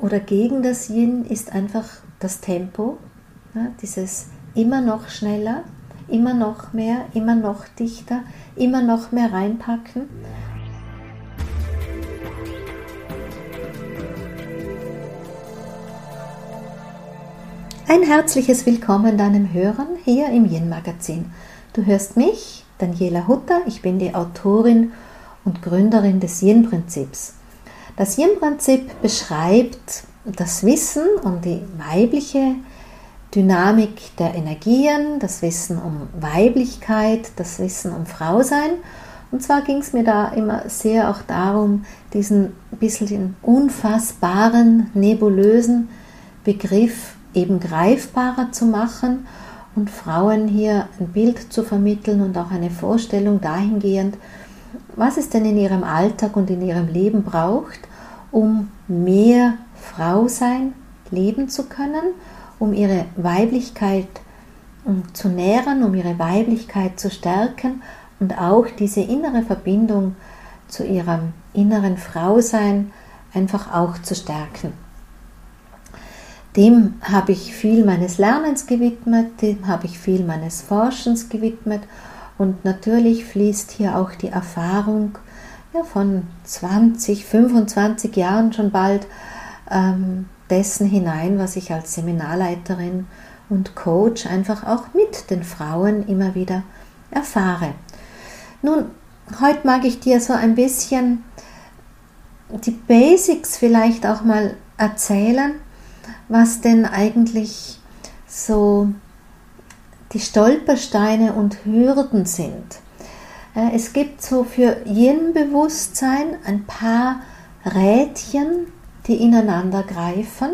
oder gegen das Yin ist einfach das Tempo, ja, dieses immer noch schneller, immer noch mehr, immer noch dichter, immer noch mehr reinpacken. Ein herzliches Willkommen deinem Hörern hier im Yin Magazin. Du hörst mich, Daniela Hutter, ich bin die Autorin und Gründerin des Yin Prinzips. Das Yin Prinzip beschreibt das Wissen um die weibliche Dynamik der Energien, das Wissen um Weiblichkeit, das Wissen um Frausein. Und zwar ging es mir da immer sehr auch darum, diesen bisschen unfassbaren, nebulösen Begriff eben greifbarer zu machen und Frauen hier ein Bild zu vermitteln und auch eine Vorstellung dahingehend, was es denn in ihrem Alltag und in ihrem Leben braucht, um mehr Frau sein leben zu können, um ihre Weiblichkeit zu nähren, um ihre Weiblichkeit zu stärken und auch diese innere Verbindung zu ihrem inneren Frausein einfach auch zu stärken. Dem habe ich viel meines Lernens gewidmet, dem habe ich viel meines Forschens gewidmet und natürlich fließt hier auch die Erfahrung ja, von 20, 25 Jahren schon bald ähm, dessen hinein, was ich als Seminarleiterin und Coach einfach auch mit den Frauen immer wieder erfahre. Nun, heute mag ich dir so ein bisschen die Basics vielleicht auch mal erzählen, was denn eigentlich so die Stolpersteine und Hürden sind. Äh, es gibt so für Yin-Bewusstsein ein paar Rädchen, die ineinander greifen.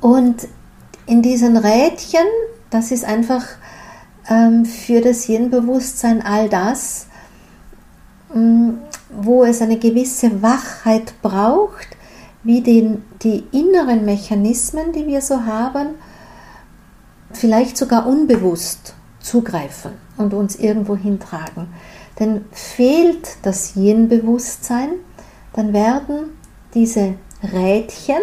Und in diesen Rädchen, das ist einfach ähm, für das Yin-Bewusstsein all das, ähm, wo es eine gewisse Wachheit braucht, wie den, die inneren Mechanismen, die wir so haben, vielleicht sogar unbewusst zugreifen und uns irgendwo hintragen. Denn fehlt das Yin-Bewusstsein, dann werden diese Rädchen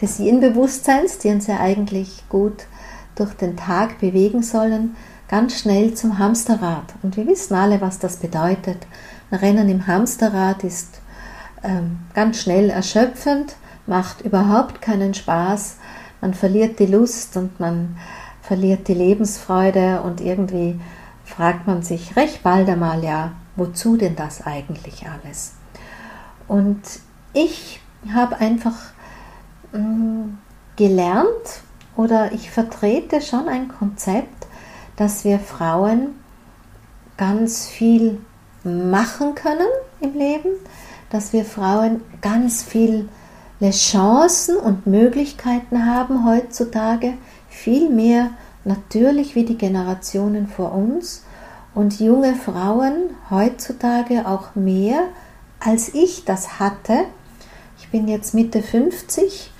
des Yin-Bewusstseins, die uns ja eigentlich gut durch den Tag bewegen sollen, ganz schnell zum Hamsterrad. Und wir wissen alle, was das bedeutet. Ein Rennen im Hamsterrad ist ähm, ganz schnell erschöpfend, macht überhaupt keinen Spaß, man verliert die Lust und man verliert die Lebensfreude und irgendwie fragt man sich recht bald einmal, ja, wozu denn das eigentlich alles? Und ich habe einfach mh, mm, gelernt oder ich vertrete schon ein Konzept, dass wir Frauen ganz viel machen können im Leben, dass wir Frauen ganz viele Chancen und Möglichkeiten haben heutzutage, viel mehr natürlich wie die Generationen vor uns und junge Frauen heutzutage auch mehr, als ich das hatte. Ich bin jetzt Mitte 50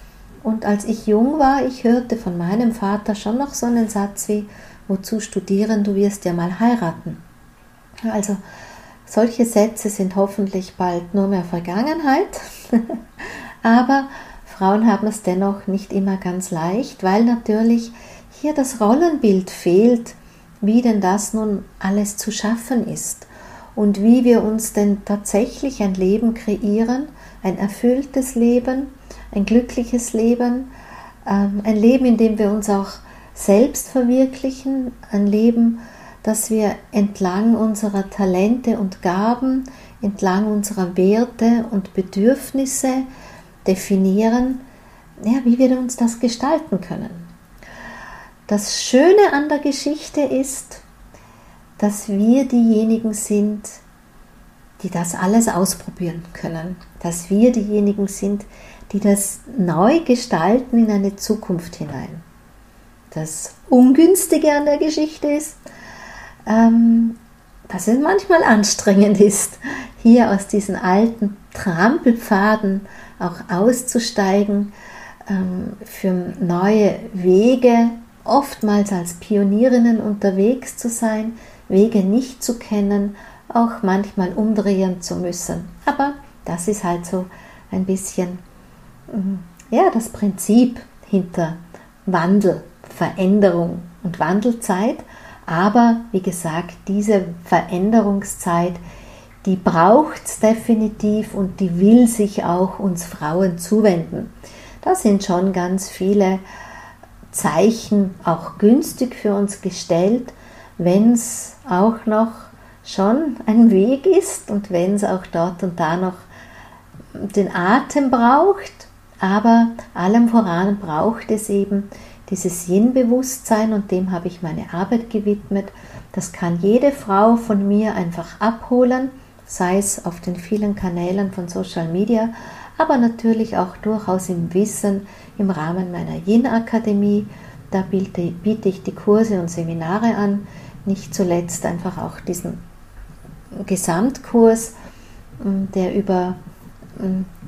und als ich jung war, ich hörte von meinem Vater schon noch so einen Satz wie, wozu studieren, du wirst ja mal heiraten. Also solche Sätze sind hoffentlich bald nur mehr Vergangenheit, aber Frauen haben es dennoch nicht immer ganz leicht, weil natürlich hier das Rollenbild fehlt, wie denn das nun alles zu schaffen ist und wie wir uns denn tatsächlich ein Leben kreieren, ein erfülltes Leben, ein glückliches Leben, ähm, ein Leben, in dem wir uns auch selbst verwirklichen, ein Leben, das wir entlang unserer Talente und Gaben, entlang unserer Werte und Bedürfnisse definieren, ja, wie wir uns das gestalten können. Das Schöne an der Geschichte ist, dass wir diejenigen sind, die das alles ausprobieren können, dass wir diejenigen sind, die das neu gestalten in eine Zukunft hinein. Das Ungünstige an der Geschichte ist, ähm, dass es manchmal anstrengend ist, hier aus diesen alten Trampelpfaden auch auszusteigen, ähm, für neue Wege, oftmals als Pionierinnen unterwegs zu sein, Wege nicht zu kennen, auch manchmal umdrehen zu müssen. Aber das ist halt so ein bisschen ja, das Prinzip hinter Wandel, Veränderung und Wandelzeit. Aber wie gesagt, diese Veränderungszeit, die braucht es definitiv und die will sich auch uns Frauen zuwenden. Da sind schon ganz viele Zeichen auch günstig für uns gestellt, wenn es auch noch schon ein Weg ist und wenn es auch dort und da noch den Atem braucht, aber allem voran braucht es eben dieses Yin-Bewusstsein und dem habe ich meine Arbeit gewidmet. Das kann jede Frau von mir einfach abholen, sei es auf den vielen Kanälen von Social Media, aber natürlich auch durchaus im Wissen im Rahmen meiner Yin-Akademie. Da biete ich die Kurse und Seminare an, nicht zuletzt einfach auch diesen Gesamtkurs, der über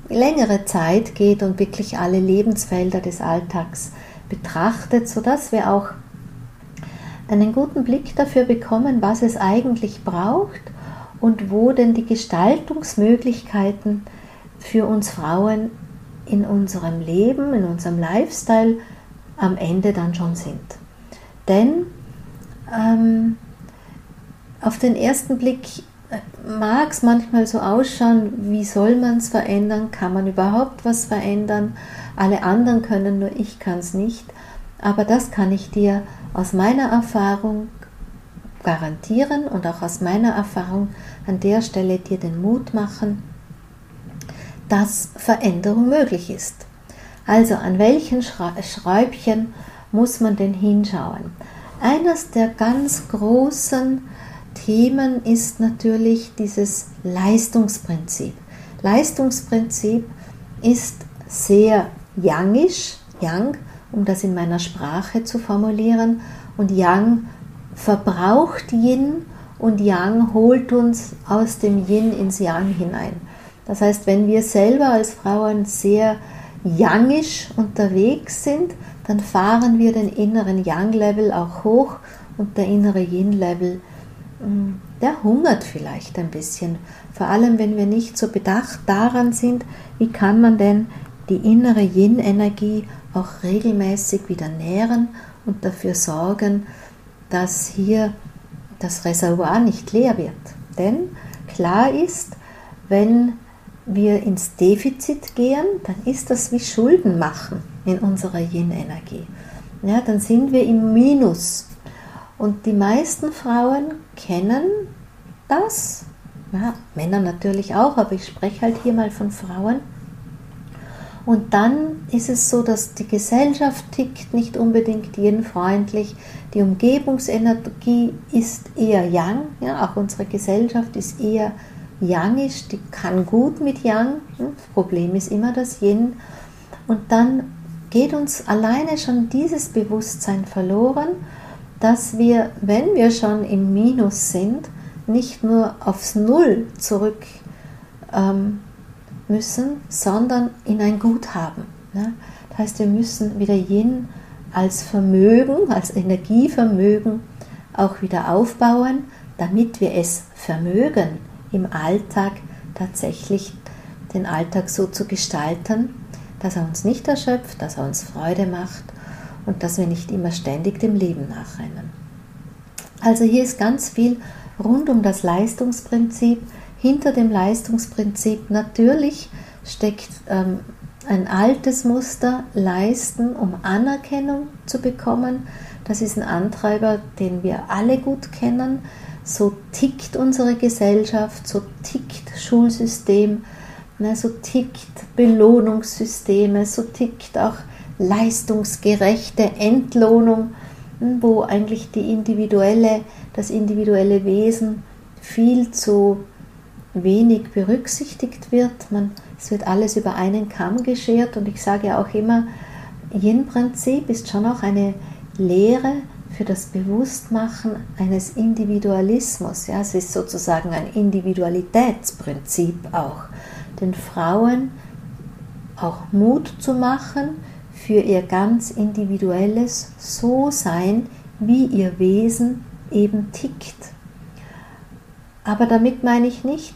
längere Zeit geht und wirklich alle Lebensfelder des Alltags betrachtet, sodass wir auch einen guten Blick dafür bekommen, was es eigentlich braucht und wo denn die Gestaltungsmöglichkeiten für uns Frauen in unserem Leben, in unserem Lifestyle am Ende dann schon sind. Denn ähm, auf den ersten Blick mag es manchmal so ausschauen, wie soll man es verändern? Kann man überhaupt was verändern? Alle anderen können, nur ich kann es nicht. Aber das kann ich dir aus meiner Erfahrung garantieren und auch aus meiner Erfahrung an der Stelle dir den Mut machen, dass Veränderung möglich ist. Also an welchen Schräubchen muss man denn hinschauen? Eines der ganz großen Themen ist natürlich dieses Leistungsprinzip. Leistungsprinzip ist sehr yangisch, yang, um das in meiner Sprache zu formulieren, und yang verbraucht Yin und Yang holt uns aus dem Yin ins Yang hinein. Das heißt, wenn wir selber als Frauen sehr yangisch unterwegs sind, dann fahren wir den inneren Yang-Level auch hoch und der innere Yin-Level Mm, der hungert vielleicht ein bisschen. Vor allem, wenn wir nicht so bedacht daran sind, wie kann man denn die innere Yin-Energie auch regelmäßig wieder nähren und dafür sorgen, dass hier das Reservoir nicht leer wird. Denn klar ist, wenn wir ins Defizit gehen, dann ist das wie Schulden machen in unserer Yin-Energie. Ja, dann sind wir im Minus. Und die meisten Frauen kennen das, ja, Männer natürlich auch, aber ich spreche halt hier mal von Frauen. Und dann ist es so, dass die Gesellschaft tickt nicht unbedingt jenfreundlich. Die Umgebungsenergie ist eher Yang. Ja, auch unsere Gesellschaft ist eher Yangisch. Die kann gut mit Yang. Das Problem ist immer das Yin. Und dann geht uns alleine schon dieses Bewusstsein verloren dass wir, wenn wir schon im Minus sind, nicht nur aufs Null zurück ähm, müssen, sondern in ein Guthaben. Ne? Das heißt, wir müssen wieder Yin als Vermögen, als Energievermögen auch wieder aufbauen, damit wir es vermögen, im Alltag tatsächlich den Alltag so zu gestalten, dass er uns nicht erschöpft, dass er uns Freude macht und dass wir nicht immer ständig dem Leben nachrennen. Also hier ist ganz viel rund um das Leistungsprinzip. Hinter dem Leistungsprinzip natürlich steckt ähm, ein altes Muster, leisten, um Anerkennung zu bekommen. Das ist ein Antreiber, den wir alle gut kennen. So tickt unsere Gesellschaft, so tickt Schulsystem, ne, so tickt Belohnungssysteme, so tickt auch leistungsgerechte Entlohnung, hm, wo eigentlich die individuelle, das individuelle Wesen viel zu wenig berücksichtigt wird. Man, es wird alles über einen Kamm geschert und ich sage auch immer, Yin-Prinzip ist schon auch eine Lehre für das Bewusstmachen eines Individualismus. Ja, es ist sozusagen ein Individualitätsprinzip auch, den Frauen auch Mut zu machen, für ihr ganz individuelles So-Sein, wie ihr Wesen eben tickt. Aber damit meine ich nicht,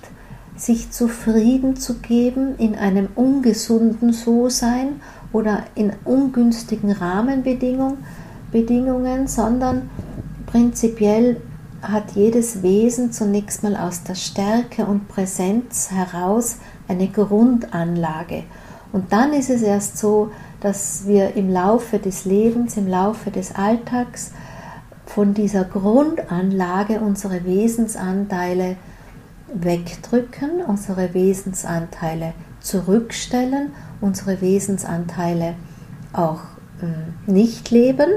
sich zufrieden zu geben in einem ungesunden So-Sein oder in ungünstigen Rahmenbedingungen, Bedingungen, sondern prinzipiell hat jedes Wesen zunächst mal aus der Stärke und Präsenz heraus eine Grundanlage. Und dann ist es erst so, dass wir im Laufe des Lebens, im Laufe des Alltags von dieser Grundanlage unsere Wesensanteile wegdrücken, unsere Wesensanteile zurückstellen, unsere Wesensanteile auch äh, nicht leben.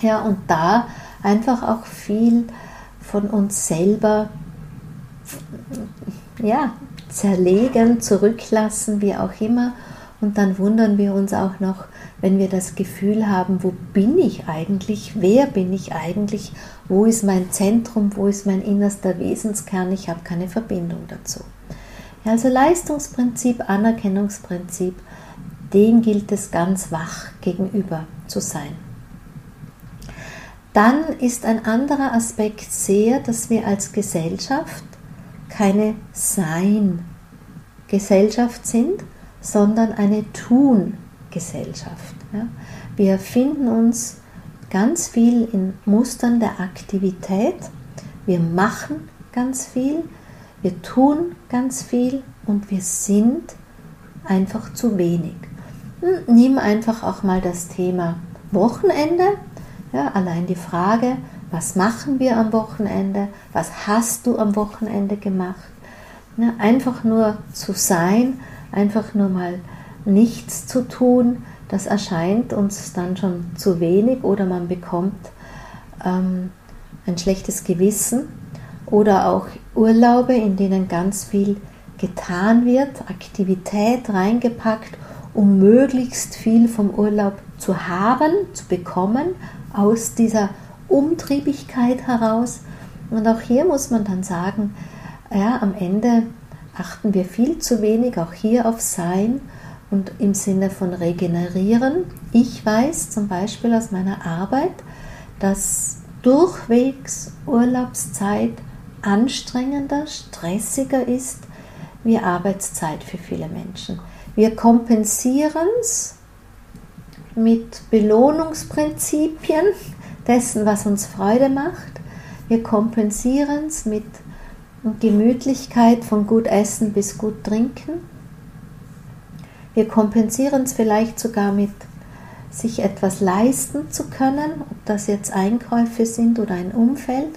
Ja, und da einfach auch viel von uns selber ja, zerlegen, zurücklassen, wie auch immer. Und dann wundern wir uns auch noch, wenn wir das Gefühl haben, wo bin ich eigentlich, wer bin ich eigentlich, wo ist mein Zentrum, wo ist mein innerster Wesenskern, ich habe keine Verbindung dazu. Ja, also Leistungsprinzip, Anerkennungsprinzip, dem gilt es ganz wach gegenüber zu sein. Dann ist ein anderer Aspekt sehr, dass wir als Gesellschaft keine Sein-Gesellschaft sind, sondern eine Tun-Gesellschaft. Ja. Wir finden uns ganz viel in Mustern der Aktivität. Wir machen ganz viel, wir tun ganz viel und wir sind einfach zu wenig. Hm, nimm einfach auch mal das Thema Wochenende. Ja, allein die Frage, was machen wir am Wochenende? Was hast du am Wochenende gemacht? Ja, einfach nur zu sein, einfach nur mal nichts zu tun, das erscheint uns dann schon zu wenig oder man bekommt ähm, ein schlechtes Gewissen oder auch Urlaube, in denen ganz viel getan wird, Aktivität reingepackt, um möglichst viel vom Urlaub zu haben, zu bekommen, aus dieser Umtriebigkeit heraus. Und auch hier muss man dann sagen, ja, am Ende achten wir viel zu wenig auch hier auf Sein und im Sinne von regenerieren. Ich weiß zum Beispiel aus meiner Arbeit, dass durchwegs Urlaubszeit anstrengender, stressiger ist wie Arbeitszeit für viele Menschen. Wir kompensieren es mit Belohnungsprinzipien dessen, was uns Freude macht. Wir kompensieren es mit Gemütlichkeit von gut essen bis gut trinken. Wir kompensieren es vielleicht sogar mit sich etwas leisten zu können, ob das jetzt Einkäufe sind oder ein Umfeld.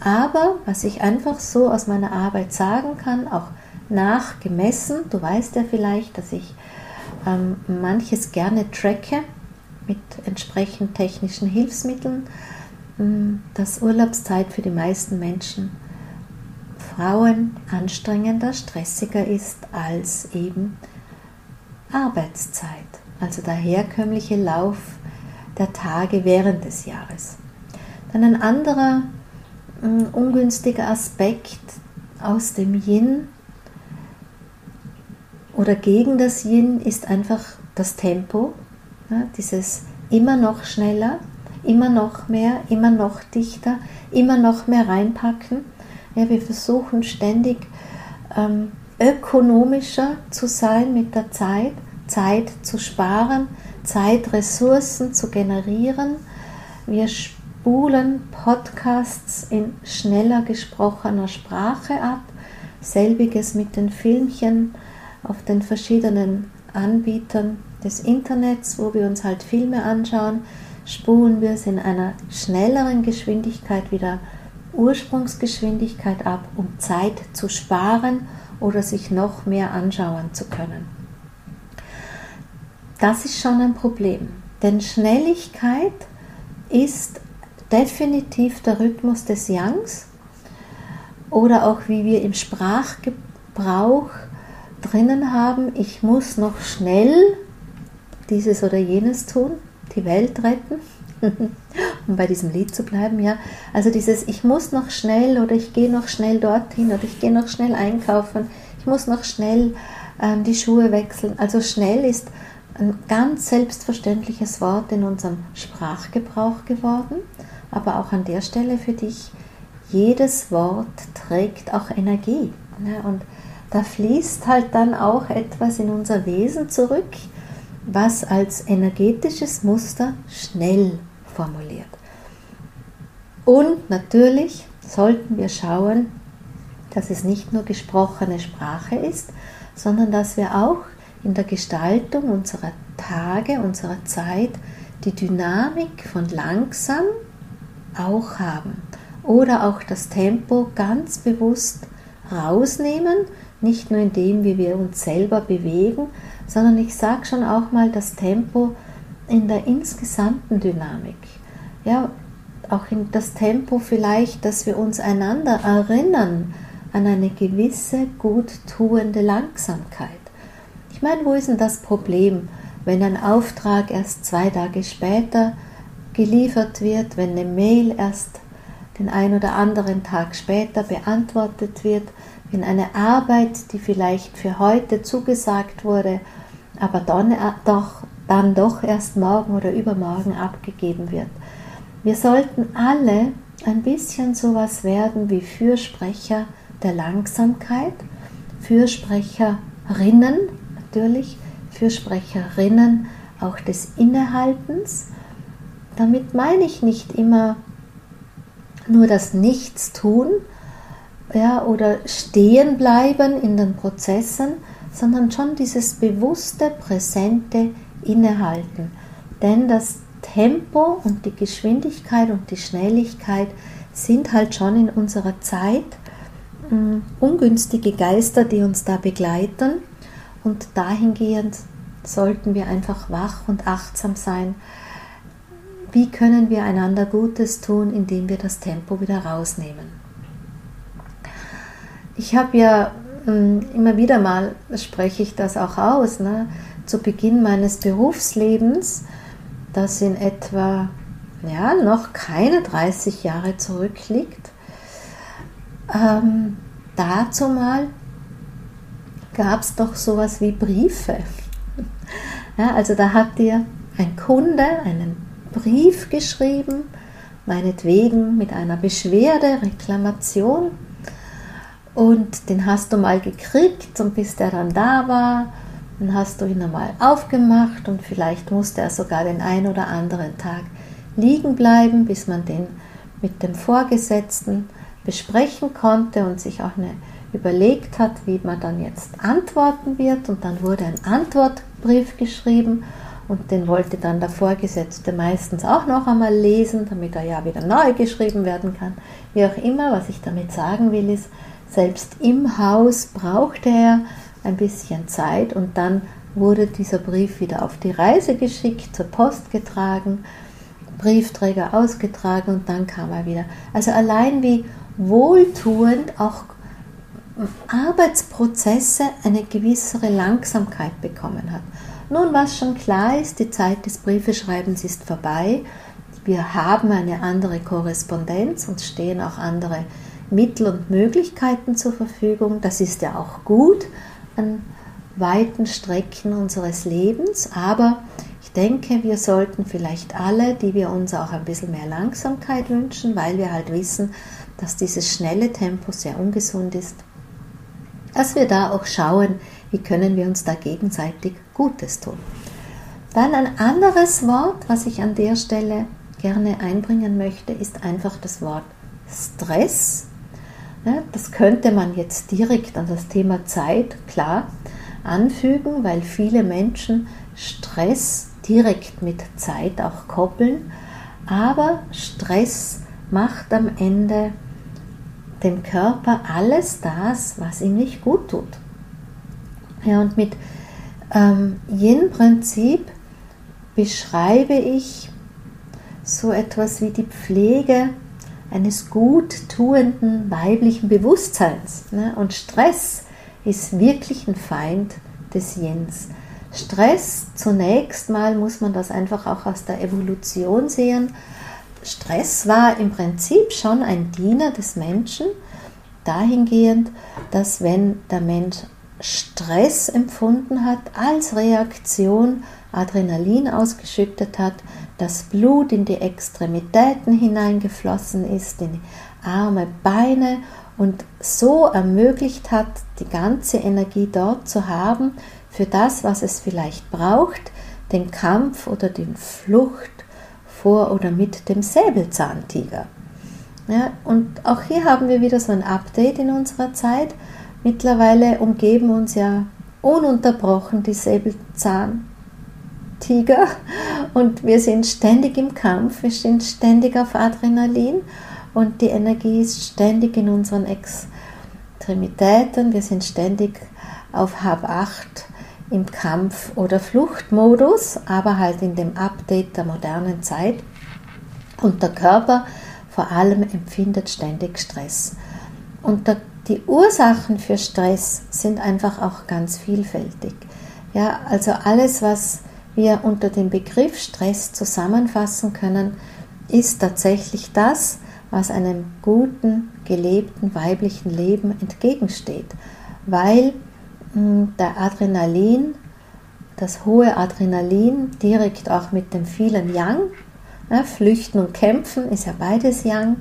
Aber was ich einfach so aus meiner Arbeit sagen kann, auch nachgemessen, du weißt ja vielleicht, dass ich ähm, manches gerne tracke mit entsprechend technischen Hilfsmitteln, ähm, dass Urlaubszeit für die meisten Menschen Frauen anstrengender, stressiger ist als eben Arbeitszeit, also der herkömmliche Lauf der Tage während des Jahres. Dann ein anderer äh, ungünstiger Aspekt aus dem Yin oder gegen das Yin ist einfach das Tempo, ja, dieses immer noch schneller, immer noch mehr, immer noch dichter, immer noch mehr reinpacken. Ja, wir versuchen ständig ähm, ökonomischer zu sein mit der Zeit, Zeit zu sparen, Zeitressourcen zu generieren. Wir spulen Podcasts in schneller gesprochener Sprache ab, selbiges mit den Filmchen auf den verschiedenen Anbietern des Internets, wo wir uns halt Filme anschauen, spulen wir es in einer schnelleren Geschwindigkeit wieder Ursprungsgeschwindigkeit ab, um Zeit zu sparen oder sich noch mehr anschauen zu können. Das ist schon ein Problem, denn Schnelligkeit ist definitiv der Rhythmus des Yangs oder auch wie wir im Sprachgebrauch drinnen haben, ich muss noch schnell dieses oder jenes tun, die Welt retten, um bei diesem Lied zu bleiben, ja. Also dieses ich muss noch schnell oder ich gehe noch schnell dorthin oder ich gehe noch schnell einkaufen, ich muss noch schnell ähm, die Schuhe wechseln. Also schnell ist ein ganz selbstverständliches Wort in unserem Sprachgebrauch geworden, aber auch an der Stelle für dich, jedes Wort trägt auch Energie. Ne? Und da fließt halt dann auch etwas in unser Wesen zurück, was als energetisches Muster schnell formuliert. Und natürlich sollten wir schauen, dass es nicht nur gesprochene Sprache ist, sondern dass wir auch in der Gestaltung unserer Tage, unserer Zeit die Dynamik von langsam auch haben oder auch das Tempo ganz bewusst rausnehmen, nicht nur in dem, wie wir uns selber bewegen, sondern ich sage schon auch mal das Tempo in der insgesamten Dynamik. Ja, auch in das Tempo vielleicht, dass wir uns einander erinnern an eine gewisse gut tuende Langsamkeit. Ich meine, wo ist denn das Problem, wenn ein Auftrag erst zwei Tage später geliefert wird, wenn eine Mail erst den ein oder anderen Tag später beantwortet wird, wenn eine Arbeit, die vielleicht für heute zugesagt wurde, aber dann äh, doch, dann doch erst morgen oder übermorgen abgegeben wird. Wir sollten alle ein bisschen sowas werden wie Fürsprecher der Langsamkeit, Fürsprecherinnen natürlich, Fürsprecherinnen auch des Innehaltens. Damit meine ich nicht immer nur das Nichtstun ja, oder stehen bleiben in den Prozessen, sondern schon dieses bewusste, präsente Innehalten. Denn das Tempo und die Geschwindigkeit und die Schnelligkeit sind halt schon in unserer Zeit hm, ungünstige Geister, die uns da begleiten. Und dahingehend sollten wir einfach wach und achtsam sein, wie können wir einander Gutes tun, indem wir das Tempo wieder rausnehmen. Ich habe ja hm, immer wieder mal, spreche ich das auch aus, ne, zu Beginn meines Berufslebens, das in etwa ja, noch keine 30 Jahre zurückliegt, ähm, dazu mal gab es doch sowas wie Briefe. Ja, also da hat dir ein Kunde einen Brief geschrieben, meinetwegen mit einer Beschwerde, Reklamation. Und den hast du mal gekriegt und bis der dann da war, dann hast du ihn einmal aufgemacht und vielleicht musste er sogar den ein oder anderen Tag liegen bleiben, bis man den mit dem Vorgesetzten besprechen konnte und sich auch eine überlegt hat, wie man dann jetzt antworten wird. Und dann wurde ein Antwortbrief geschrieben und den wollte dann der Vorgesetzte meistens auch noch einmal lesen, damit er ja wieder neu geschrieben werden kann. Wie auch immer, was ich damit sagen will, ist, selbst im Haus brauchte er ein bisschen Zeit und dann wurde dieser Brief wieder auf die Reise geschickt, zur Post getragen, Briefträger ausgetragen und dann kam er wieder. Also allein wie wohltuend auch Arbeitsprozesse eine gewissere Langsamkeit bekommen hat. Nun, was schon klar ist, die Zeit des Briefeschreibens ist vorbei. Wir haben eine andere Korrespondenz und stehen auch andere Mittel und Möglichkeiten zur Verfügung. Das ist ja auch gut an weiten Strecken unseres Lebens, aber ich denke, wir sollten vielleicht alle, die wir uns auch ein bisschen mehr Langsamkeit wünschen, weil wir halt wissen, dass dieses schnelle Tempo sehr ungesund ist, dass wir da auch schauen, wie können wir uns da gegenseitig Gutes tun. Dann ein anderes Wort, was ich an der Stelle gerne einbringen möchte, ist einfach das Wort Stress. Das könnte man jetzt direkt an das Thema Zeit klar anfügen, weil viele Menschen Stress direkt mit Zeit auch koppeln. Aber Stress macht am Ende dem Körper alles das, was ihm nicht gut tut. Ja, und mit ähm, Yin-Prinzip beschreibe ich so etwas wie die Pflege eines gut tuenden weiblichen Bewusstseins. Ne? Und Stress ist wirklich ein Feind des Yins. Stress, zunächst mal muss man das einfach auch aus der Evolution sehen. Stress war im Prinzip schon ein Diener des Menschen, dahingehend, dass wenn der Mensch Stress empfunden hat, als Reaktion Adrenalin ausgeschüttet hat, das Blut in die Extremitäten hineingeflossen ist, in die Arme, Beine und so ermöglicht hat, die ganze Energie dort zu haben für das, was es vielleicht braucht, den Kampf oder die Flucht vor oder mit dem Säbelzahntiger. Ja, und auch hier haben wir wieder so ein Update in unserer Zeit. Mittlerweile umgeben uns ja ununterbrochen die Säbelzahntiger und wir sind ständig im Kampf, wir sind ständig auf Adrenalin und die Energie ist ständig in unseren Extremitäten, wir sind ständig auf Hab 8 im Kampf- oder Fluchtmodus, aber halt in dem Update der modernen Zeit. Und der Körper vor allem empfindet ständig Stress. Und der, die Ursachen für Stress sind einfach auch ganz vielfältig. Ja, also alles, was wir unter dem Begriff Stress zusammenfassen können, ist tatsächlich das, was einem guten, gelebten weiblichen Leben entgegensteht, weil der Adrenalin, das hohe Adrenalin direkt auch mit dem vielen Yang, ja, Flüchten und Kämpfen ist ja beides Yang,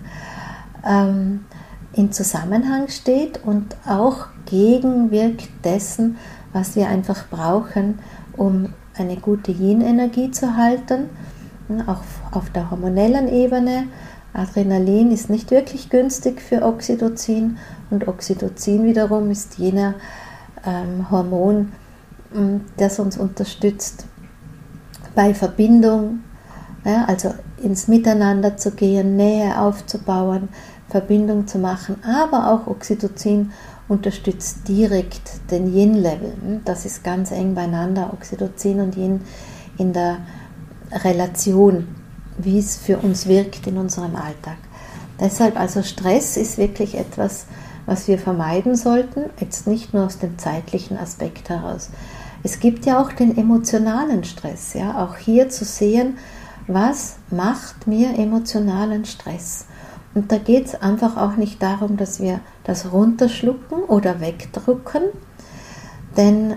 ähm, in Zusammenhang steht und auch gegenwirkt dessen, was wir einfach brauchen, um eine gute Yin-Energie zu halten, auch auf der hormonellen Ebene. Adrenalin ist nicht wirklich günstig für Oxytocin und Oxytocin wiederum ist jener ähm, Hormon, mm, das uns unterstützt bei Verbindung, ja, also ins Miteinander zu gehen, Nähe aufzubauen, Verbindung zu machen, aber auch Oxytocin unterstützt direkt den Yin-Level. Hm, das ist ganz eng beieinander, Oxytocin und Yin in der Relation, wie es für uns wirkt in unserem Alltag. Deshalb also Stress ist wirklich etwas, was wir vermeiden sollten, jetzt nicht nur aus dem zeitlichen Aspekt heraus. Es gibt ja auch den emotionalen Stress, ja, auch hier zu sehen, was macht mir emotionalen Stress. Und da geht es einfach auch nicht darum, dass wir das runterschlucken oder wegdrücken, denn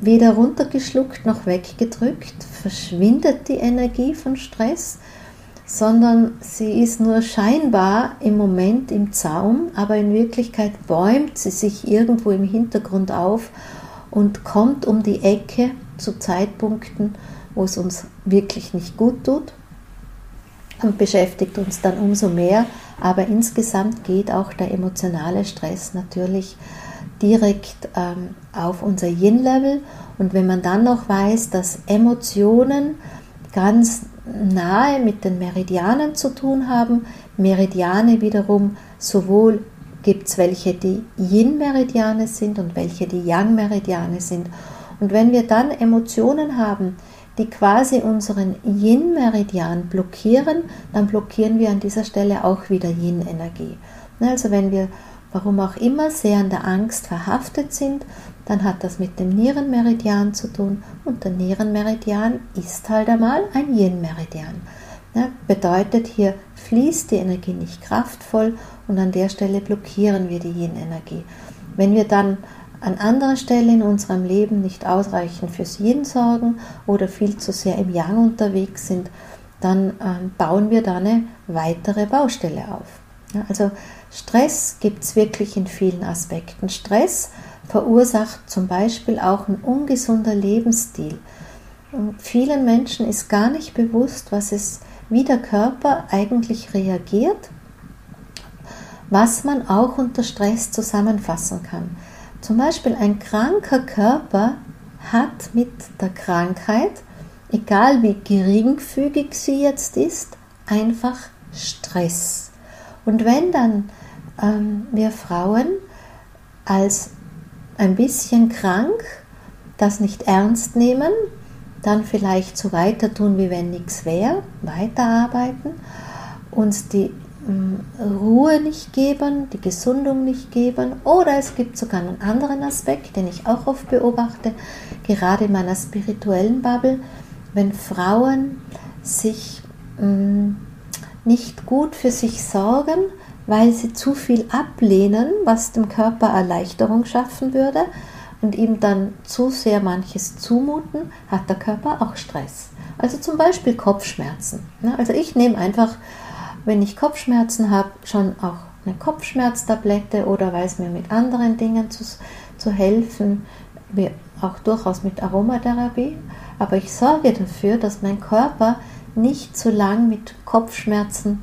weder runtergeschluckt noch weggedrückt verschwindet die Energie von Stress, sondern sie ist nur scheinbar im Moment im Zaum, aber in Wirklichkeit bäumt sie sich irgendwo im Hintergrund auf und kommt um die Ecke zu Zeitpunkten, wo es uns wirklich nicht gut tut und beschäftigt uns dann umso mehr. Aber insgesamt geht auch der emotionale Stress natürlich direkt ähm, auf unser Yin-Level. Und wenn man dann noch weiß, dass Emotionen ganz nahe mit den Meridianen zu tun haben, Meridiane wiederum sowohl gibt es welche, die Yin-Meridiane sind und welche, die Yang-Meridiane sind. Und wenn wir dann Emotionen haben, die quasi unseren Yin-Meridian blockieren, dann blockieren wir an dieser Stelle auch wieder Yin-Energie. Also wenn wir, warum auch immer, sehr an der Angst verhaftet sind, dann hat das mit dem Nierenmeridian zu tun und der Nierenmeridian ist halt einmal ein Yin-Meridian. Ja, bedeutet, hier fließt die Energie nicht kraftvoll und an der Stelle blockieren wir die Yin-Energie. Wenn wir dann an anderer Stelle in unserem Leben nicht ausreichend fürs Yin sorgen oder viel zu sehr im Yang unterwegs sind, dann ähm, bauen wir da eine weitere Baustelle auf. Ja, also Stress gibt es wirklich in vielen Aspekten. Stress verursacht zum Beispiel auch ein ungesunder Lebensstil. Und vielen Menschen ist gar nicht bewusst, was es, wie der Körper eigentlich reagiert, was man auch unter Stress zusammenfassen kann. Zum Beispiel ein kranker Körper hat mit der Krankheit, egal wie geringfügig sie jetzt ist, einfach Stress. Und wenn dann ähm, wir Frauen als ein bisschen krank das nicht ernst nehmen, dann vielleicht so weiter tun, wie wenn nichts wäre, weiterarbeiten, uns die Ruhe nicht geben, die Gesundung nicht geben. Oder es gibt sogar einen anderen Aspekt, den ich auch oft beobachte, gerade in meiner spirituellen Bubble, wenn Frauen sich mh, nicht gut für sich sorgen, weil sie zu viel ablehnen, was dem Körper Erleichterung schaffen würde und ihm dann zu sehr manches zumuten, hat der Körper auch Stress. Also zum Beispiel Kopfschmerzen. Also ich nehme einfach wenn ich Kopfschmerzen habe, schon auch eine Kopfschmerztablette oder weiß mir mit anderen Dingen zu, zu helfen, wie auch durchaus mit Aromatherapie. Aber ich sorge dafür, dass mein Körper nicht zu lang mit Kopfschmerzen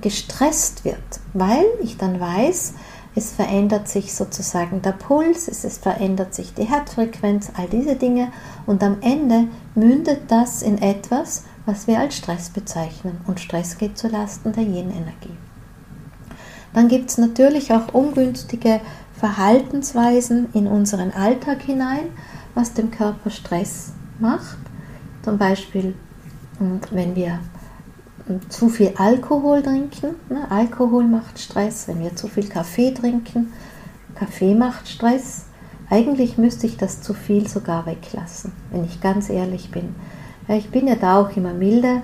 gestresst wird, weil ich dann weiß, es verändert sich sozusagen der Puls, es, verändert sich die Herzfrequenz, all diese Dinge und am Ende mündet das in etwas, was wir als Stress bezeichnen und Stress geht zu Lasten der Yin-Energie. Dann gibt es natürlich auch ungünstige Verhaltensweisen in unseren Alltag hinein, was dem Körper Stress macht. Zum Beispiel, wenn wir zu viel Alkohol trinken. Ne? Alkohol macht Stress. Wenn wir zu viel Kaffee trinken, Kaffee macht Stress. Eigentlich müsste ich das zu viel sogar weglassen, wenn ich ganz ehrlich bin. Ich bin ja da auch immer milde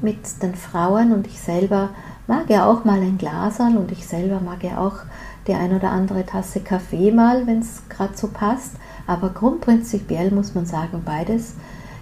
mit den Frauen und ich selber mag ja auch mal ein Glasal und ich selber mag ja auch die ein oder andere Tasse Kaffee mal, wenn es gerade so passt. Aber grundprinzipiell muss man sagen, beides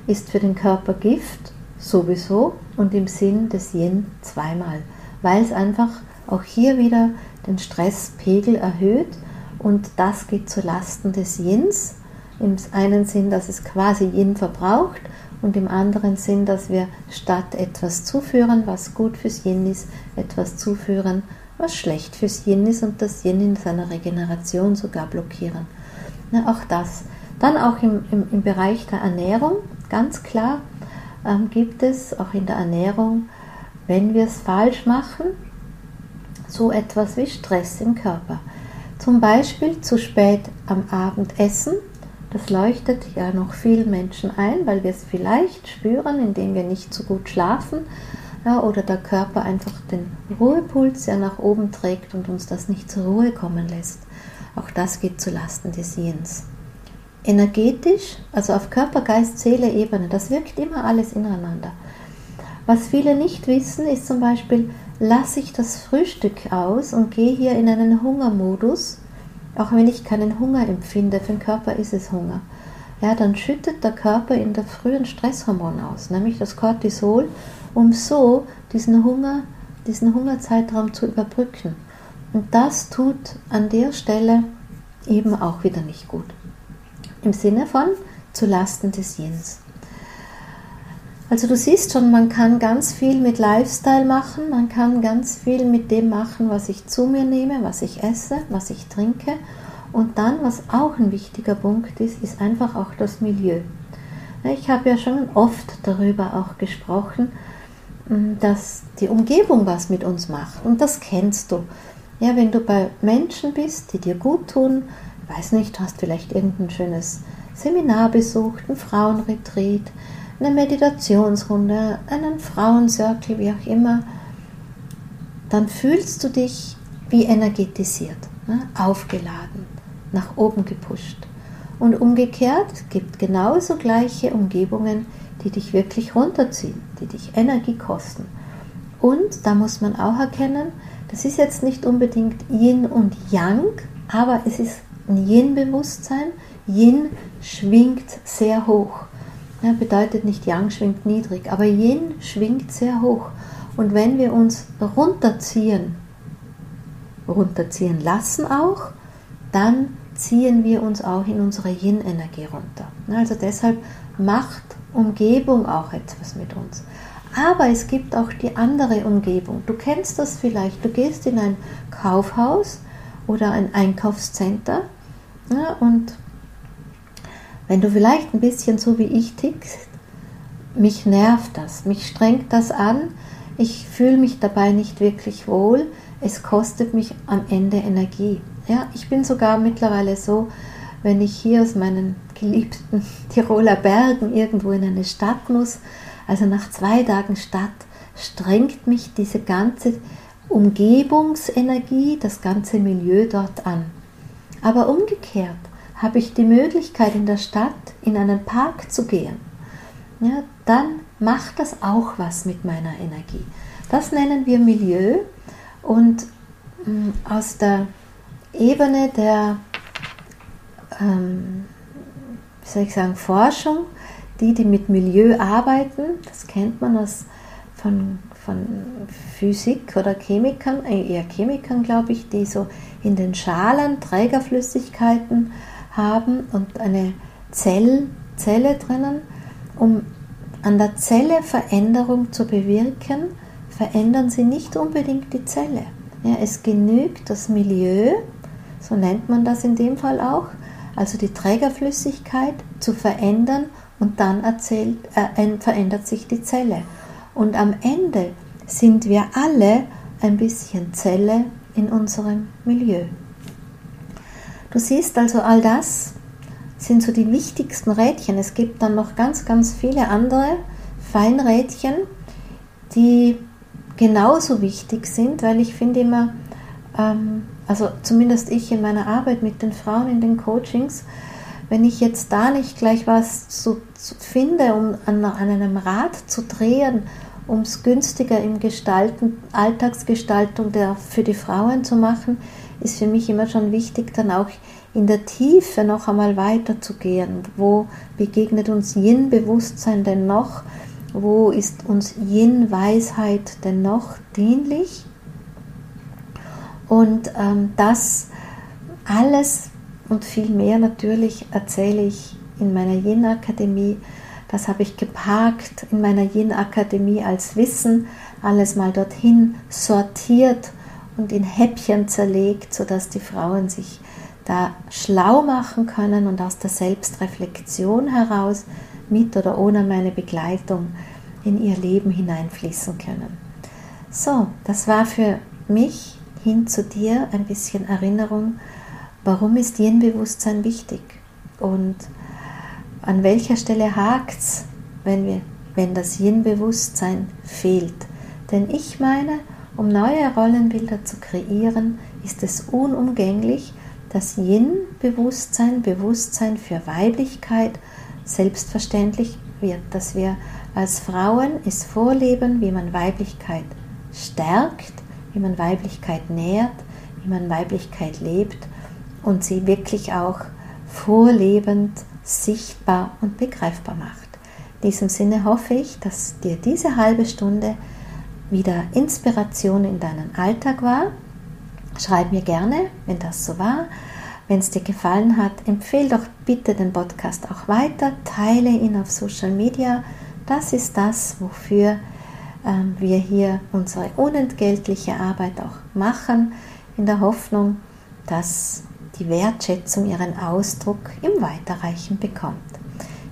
ist für den Körper Gift sowieso und im Sinn des Yin zweimal, weil es einfach auch hier wieder den Stresspegel erhöht und das geht zu Lasten des Yins. Im einen Sinn, dass es quasi Yin verbraucht und im anderen Sinn, dass wir statt etwas zuführen, was gut fürs Yin ist, etwas zuführen, was schlecht fürs Yin ist und das Yin in seiner Regeneration sogar blockieren. Na, auch das. Dann auch im, im, im Bereich der Ernährung, ganz klar, ähm, gibt es auch in der Ernährung, wenn wir es falsch machen, so etwas wie Stress im Körper. Zum Beispiel zu spät am Abend essen. Das leuchtet ja noch vielen Menschen ein, weil wir es vielleicht spüren, indem wir nicht so gut schlafen ja, oder der Körper einfach den Ruhepuls ja nach oben trägt und uns das nicht zur Ruhe kommen lässt. Auch das geht zu Lasten des Jens. Energetisch, also auf Körper, Geist, Seele Ebene, das wirkt immer alles ineinander. Was viele nicht wissen, ist zum Beispiel, lasse ich das Frühstück aus und gehe hier in einen Hungermodus, auch wenn ich keinen Hunger empfinde, für den Körper ist es Hunger. Ja, dann schüttet der Körper in der frühen Stresshormon aus, nämlich das Cortisol, um so diesen Hunger, diesen Hungerzeitraum zu überbrücken. Und das tut an der Stelle eben auch wieder nicht gut. Im Sinne von zu Lasten des Yins. Also du siehst schon, man kann ganz viel mit Lifestyle machen, man kann ganz viel mit dem machen, was ich zu mir nehme, was ich esse, was ich trinke. Und dann, was auch ein wichtiger Punkt ist, ist einfach auch das Milieu. Ich habe ja schon oft darüber auch gesprochen, dass die Umgebung was mit uns macht. Und das kennst du. Ja, wenn du bei Menschen bist, die dir gut tun, weiß nicht, hast vielleicht irgendein schönes Seminar besucht, ein Frauenretreat, eine Meditationsrunde, einen Frauencircle, wie auch immer, dann fühlst du dich wie energetisiert, ne? aufgeladen, nach oben gepusht. Und umgekehrt gibt genauso gleiche Umgebungen, die dich wirklich runterziehen, die dich Energie kosten. Und da muss man auch erkennen, das ist jetzt nicht unbedingt Yin und Yang, aber es ist Yin-Bewusstsein. Yin schwingt sehr hoch. Ja, bedeutet nicht Yang schwingt niedrig, aber Yin schwingt sehr hoch. Und wenn wir uns runterziehen, runterziehen lassen auch, dann ziehen wir uns auch in unsere Yin-Energie runter. Also deshalb macht Umgebung auch etwas mit uns. Aber es gibt auch die andere Umgebung. Du kennst das vielleicht. Du gehst in ein Kaufhaus oder ein Einkaufscenter. Ja, und wenn du vielleicht ein bisschen so wie ich tickst, mich nervt das, mich strengt das an, ich fühle mich dabei nicht wirklich wohl, es kostet mich am Ende Energie. Ja, ich bin sogar mittlerweile so, wenn ich hier aus meinen geliebten Tiroler Bergen irgendwo in eine Stadt muss, also nach zwei Tagen Stadt, strengt mich diese ganze Umgebungsenergie, das ganze Milieu dort an. Aber umgekehrt habe ich die Möglichkeit in der Stadt in einen Park zu gehen. Ja, dann macht das auch was mit meiner Energie. Das nennen wir Milieu und mm, aus der Ebene der, ähm, wie soll ich sagen, Forschung, die, die mit Milieu arbeiten, das kennt man aus von, von Physik oder Chemikern, äh, eher Chemikern glaube ich, die so in den Schalen Trägerflüssigkeiten haben und eine Zell, Zelle drinnen, um an der Zelle Veränderung zu bewirken, verändern sie nicht unbedingt die Zelle. Ja, es genügt das Milieu, so nennt man das in dem Fall auch, also die Trägerflüssigkeit zu verändern und dann erzählt, äh, verändert sich die Zelle. Und am Ende sind wir alle ein bisschen Zelle in unserem Milieu. Du siehst also all das sind so die wichtigsten Rädchen. Es gibt dann noch ganz, ganz viele andere Feinrädchen, die genauso wichtig sind, weil ich finde immer, ähm, also zumindest ich in meiner Arbeit mit den Frauen in den Coachings, wenn ich jetzt da nicht gleich was zu, zu finde, um an, an, einem Rad zu drehen, um es günstiger im Gestalten, Alltagsgestaltung der, für die Frauen zu machen, ist für mich immer schon wichtig, dann auch in der Tiefe noch einmal weiterzugehen. Wo begegnet uns Yin-Bewusstsein denn noch? Wo ist uns Yin-Weisheit denn noch dienlich? Und ähm, das alles und viel mehr natürlich erzähle ich in meiner Yin-Akademie. Das habe ich geparkt in meiner Yin-Akademie als Wissen, alles mal dorthin sortiert und in Häppchen zerlegt, sodass die Frauen sich da schlau machen können und aus der Selbstreflexion heraus mit oder ohne meine Begleitung in ihr Leben hineinfließen können. So, das war für mich hin zu dir ein bisschen Erinnerung, warum ist Yin-Bewusstsein wichtig und an welcher Stelle hakt es, wenn, wenn das Yin-Bewusstsein fehlt. Denn ich meine, um neue Rollenbilder zu kreieren, ist es unumgänglich, dass Yin-Bewusstsein, Bewusstsein für Weiblichkeit selbstverständlich wird, dass wir als Frauen es vorleben, wie man Weiblichkeit stärkt, wie man Weiblichkeit nährt, wie man Weiblichkeit lebt und sie wirklich auch vorlebend, sichtbar und begreifbar macht. In diesem Sinne hoffe ich, dass dir diese halbe Stunde wieder Inspiration in deinen Alltag war. Schreib mir gerne, wenn das so war. Wenn es dir gefallen hat, empfehle doch bitte den Podcast auch weiter, teile ihn auf Social Media. Das ist das, wofür ähm, wir hier unsere unentgeltliche Arbeit auch machen, in der Hoffnung, dass die Wertschätzung ihren Ausdruck im Weiterreichen bekommt.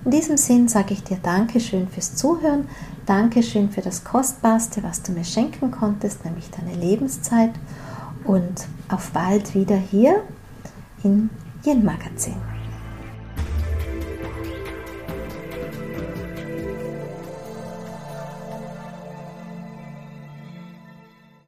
In diesem Sinn sage ich dir Dankeschön fürs Zuhören, Dankeschön für das Kostbarste, was du mir schenken konntest, nämlich deine Lebenszeit und auf bald wieder hier im Yin Magazin.